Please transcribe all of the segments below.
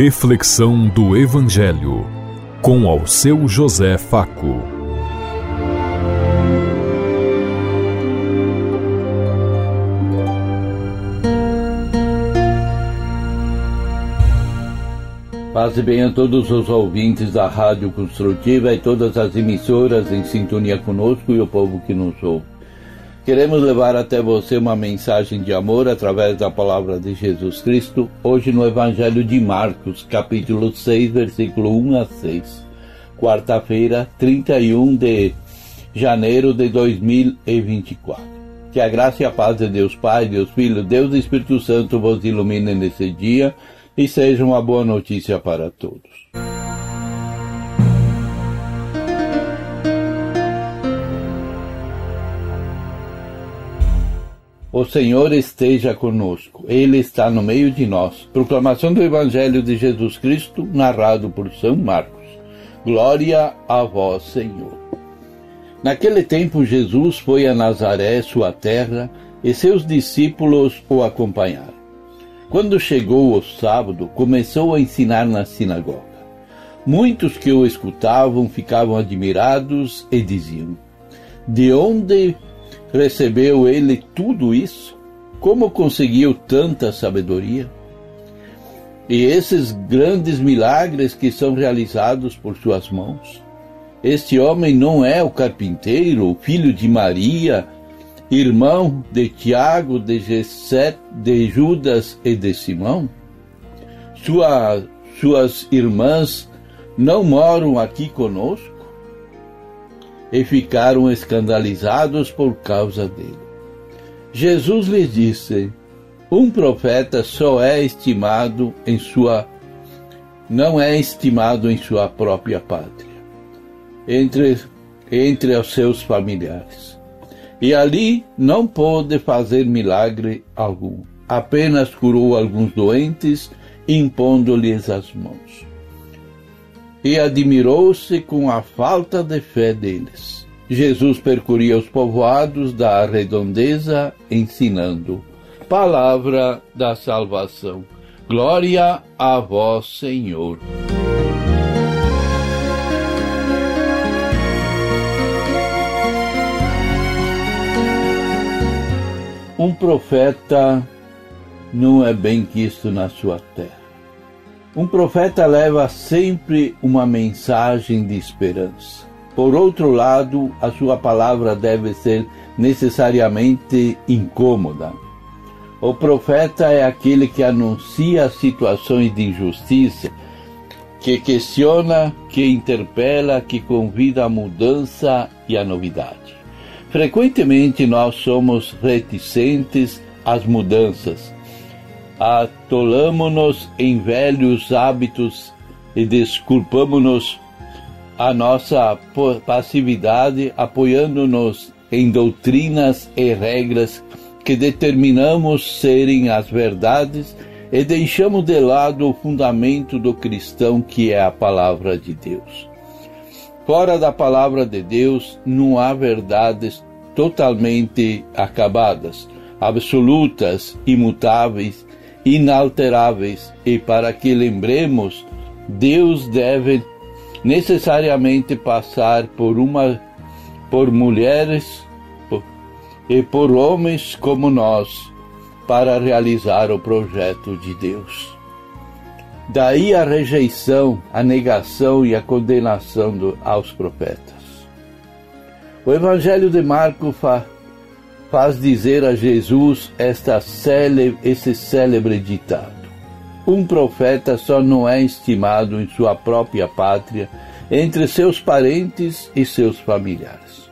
Reflexão do Evangelho com ao seu José Faco. Paz e bem a todos os ouvintes da Rádio Construtiva e todas as emissoras em sintonia conosco e o povo que nos ouve. Queremos levar até você uma mensagem de amor através da palavra de Jesus Cristo, hoje no Evangelho de Marcos, capítulo 6, versículo 1 a 6. Quarta-feira, 31 de janeiro de 2024. Que a graça e a paz de Deus Pai, Deus Filho, Deus e Espírito Santo vos ilumine nesse dia e seja uma boa notícia para todos. O Senhor esteja conosco, Ele está no meio de nós. Proclamação do Evangelho de Jesus Cristo, narrado por São Marcos. Glória a vós, Senhor. Naquele tempo, Jesus foi a Nazaré, sua terra, e seus discípulos o acompanharam. Quando chegou o sábado, começou a ensinar na sinagoga. Muitos que o escutavam ficavam admirados e diziam: De onde Recebeu ele tudo isso? Como conseguiu tanta sabedoria? E esses grandes milagres que são realizados por suas mãos? Este homem não é o carpinteiro, filho de Maria, irmão de Tiago, de Gessé, de Judas e de Simão? Sua, suas irmãs não moram aqui conosco? E ficaram escandalizados por causa dele. Jesus lhes disse: Um profeta só é estimado em sua não é estimado em sua própria pátria, entre entre os seus familiares. E ali não pôde fazer milagre algum. Apenas curou alguns doentes, impondo-lhes as mãos e admirou-se com a falta de fé deles. Jesus percorria os povoados da redondeza, ensinando. Palavra da salvação. Glória a vós, Senhor. Um profeta não é bem quisto na sua terra. Um profeta leva sempre uma mensagem de esperança. Por outro lado, a sua palavra deve ser necessariamente incômoda. O profeta é aquele que anuncia situações de injustiça, que questiona, que interpela, que convida à mudança e à novidade. Frequentemente nós somos reticentes às mudanças atolamo-nos em velhos hábitos e desculpamo-nos a nossa passividade apoiando-nos em doutrinas e regras que determinamos serem as verdades e deixamos de lado o fundamento do cristão que é a palavra de Deus. Fora da palavra de Deus não há verdades totalmente acabadas, absolutas, imutáveis inalteráveis e para que lembremos, Deus deve necessariamente passar por uma por mulheres e por homens como nós para realizar o projeto de Deus. Daí a rejeição, a negação e a condenação do, aos profetas. O Evangelho de Marcos fa, faz dizer a Jesus esta célebre, esse célebre ditado: Um profeta só não é estimado em sua própria pátria, entre seus parentes e seus familiares,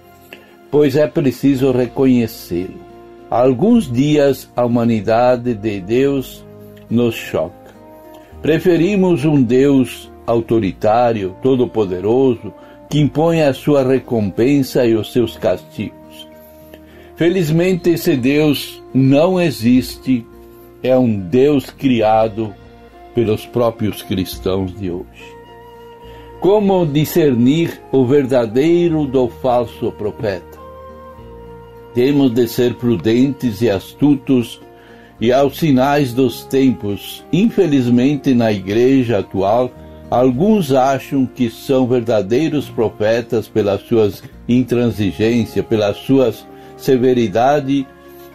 pois é preciso reconhecê-lo. Alguns dias a humanidade de Deus nos choca. Preferimos um Deus autoritário, todo-poderoso, que impõe a sua recompensa e os seus castigos Felizmente, esse Deus não existe, é um Deus criado pelos próprios cristãos de hoje. Como discernir o verdadeiro do falso profeta? Temos de ser prudentes e astutos e aos sinais dos tempos. Infelizmente, na igreja atual, alguns acham que são verdadeiros profetas pelas suas intransigência, pelas suas severidade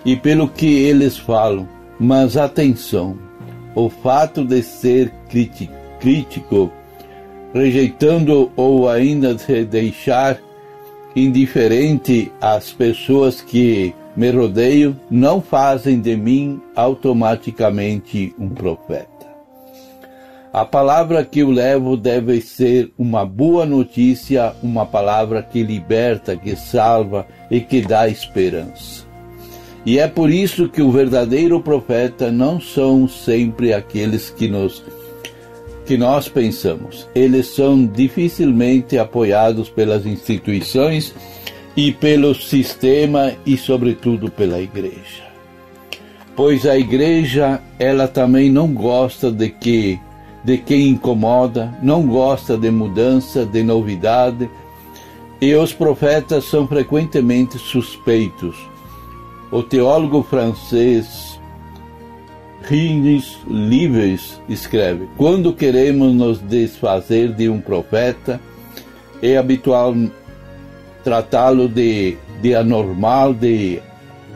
e pelo que eles falam. Mas atenção, o fato de ser crítico, rejeitando ou ainda de deixar indiferente as pessoas que me rodeiam, não fazem de mim automaticamente um profeta. A palavra que eu levo deve ser uma boa notícia, uma palavra que liberta, que salva e que dá esperança. E é por isso que o verdadeiro profeta não são sempre aqueles que nos que nós pensamos. Eles são dificilmente apoiados pelas instituições e pelo sistema e sobretudo pela igreja. Pois a igreja, ela também não gosta de que de quem incomoda, não gosta de mudança, de novidade, e os profetas são frequentemente suspeitos. O teólogo francês Rines Livres escreve: Quando queremos nos desfazer de um profeta, é habitual tratá-lo de, de anormal, de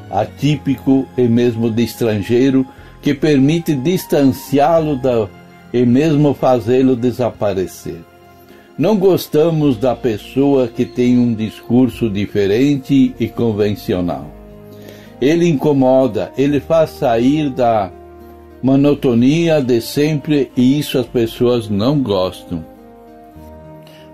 atípico e mesmo de estrangeiro, que permite distanciá-lo da, e mesmo fazê-lo desaparecer. Não gostamos da pessoa que tem um discurso diferente e convencional. Ele incomoda, ele faz sair da monotonia de sempre e isso as pessoas não gostam.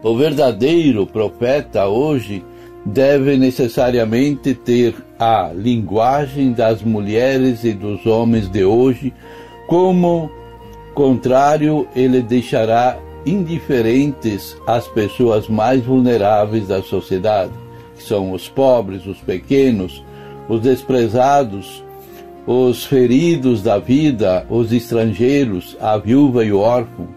O verdadeiro profeta hoje deve necessariamente ter a linguagem das mulheres e dos homens de hoje como contrário, ele deixará indiferentes as pessoas mais vulneráveis da sociedade, que são os pobres, os pequenos, os desprezados, os feridos da vida, os estrangeiros, a viúva e o órfão.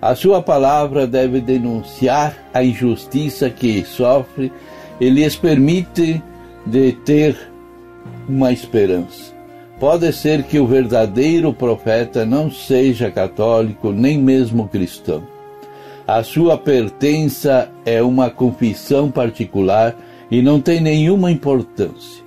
A sua palavra deve denunciar a injustiça que sofre e lhes permite de ter uma esperança. Pode ser que o verdadeiro profeta não seja católico nem mesmo cristão. A sua pertença é uma confissão particular e não tem nenhuma importância.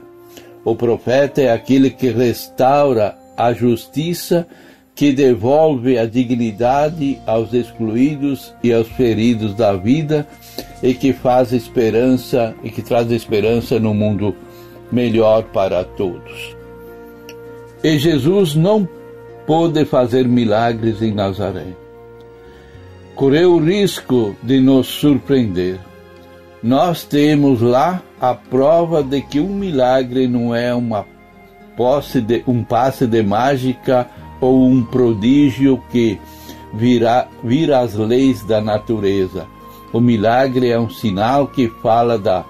O profeta é aquele que restaura a justiça, que devolve a dignidade aos excluídos e aos feridos da vida e que faz esperança e que traz esperança no mundo melhor para todos. E Jesus não pôde fazer milagres em Nazaré. Correu o risco de nos surpreender. Nós temos lá a prova de que um milagre não é uma posse de um passe de mágica ou um prodígio que virá, vira as leis da natureza. O milagre é um sinal que fala da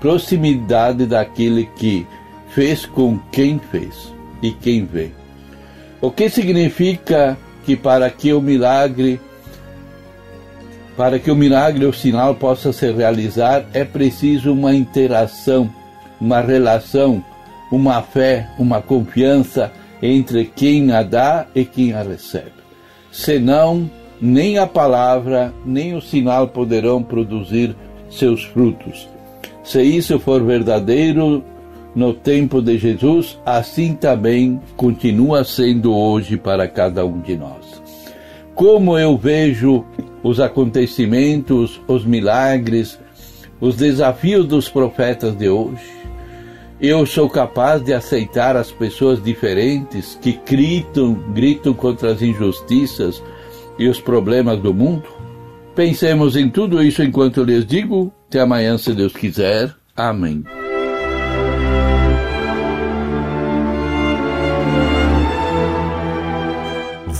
proximidade daquele que fez com quem fez e quem vê. O que significa que para que o milagre para que o milagre ou sinal possa se realizar é preciso uma interação, uma relação, uma fé, uma confiança entre quem a dá e quem a recebe. Senão, nem a palavra, nem o sinal poderão produzir seus frutos. Se isso for verdadeiro, no tempo de Jesus, assim também continua sendo hoje para cada um de nós. Como eu vejo os acontecimentos, os milagres, os desafios dos profetas de hoje, eu sou capaz de aceitar as pessoas diferentes que gritam, gritam contra as injustiças e os problemas do mundo? Pensemos em tudo isso enquanto eu lhes digo. Até amanhã, se Deus quiser. Amém.